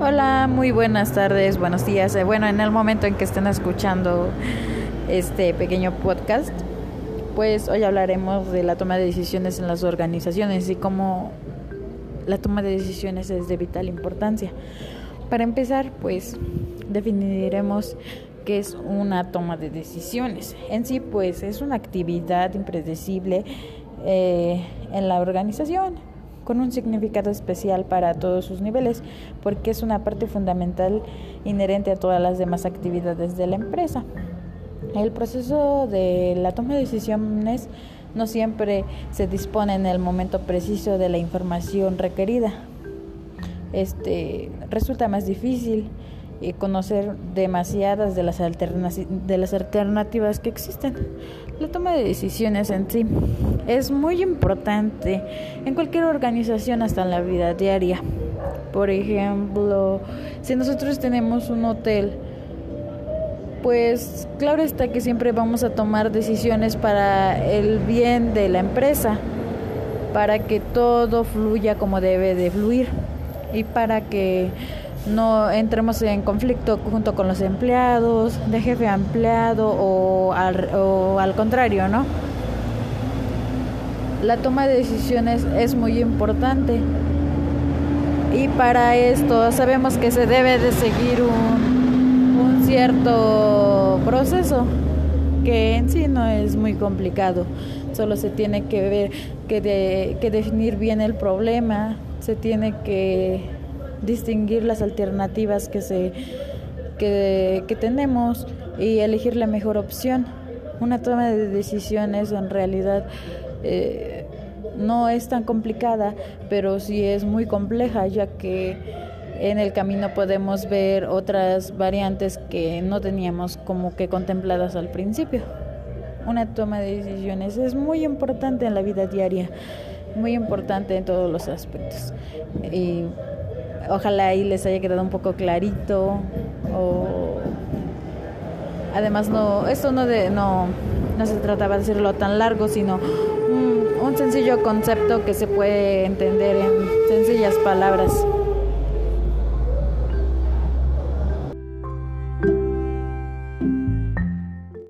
Hola, muy buenas tardes, buenos días. Eh, bueno, en el momento en que estén escuchando este pequeño podcast, pues hoy hablaremos de la toma de decisiones en las organizaciones y cómo la toma de decisiones es de vital importancia. Para empezar, pues definiremos qué es una toma de decisiones. En sí, pues es una actividad impredecible eh, en la organización con un significado especial para todos sus niveles, porque es una parte fundamental inherente a todas las demás actividades de la empresa. El proceso de la toma de decisiones no siempre se dispone en el momento preciso de la información requerida. Este resulta más difícil y conocer demasiadas de las, de las alternativas que existen. La toma de decisiones en sí es muy importante en cualquier organización hasta en la vida diaria. Por ejemplo, si nosotros tenemos un hotel, pues claro está que siempre vamos a tomar decisiones para el bien de la empresa, para que todo fluya como debe de fluir y para que no entremos en conflicto junto con los empleados, de jefe a empleado o al, o al contrario, ¿no? La toma de decisiones es muy importante y para esto sabemos que se debe de seguir un, un cierto proceso que en sí no es muy complicado, solo se tiene que ver que, de, que definir bien el problema, se tiene que distinguir las alternativas que, se, que, tenemos y elegir la mejor opción. Una toma de decisiones en realidad eh, no es tan complicada, pero sí es muy compleja, ya que en el camino podemos ver otras variantes que no teníamos como que contempladas al principio. Una toma de decisiones es muy importante en la vida diaria, muy importante en todos los aspectos. Ojalá ahí les haya quedado un poco clarito. O además no, esto no de no, no se trataba de hacerlo tan largo, sino un, un sencillo concepto que se puede entender en sencillas palabras.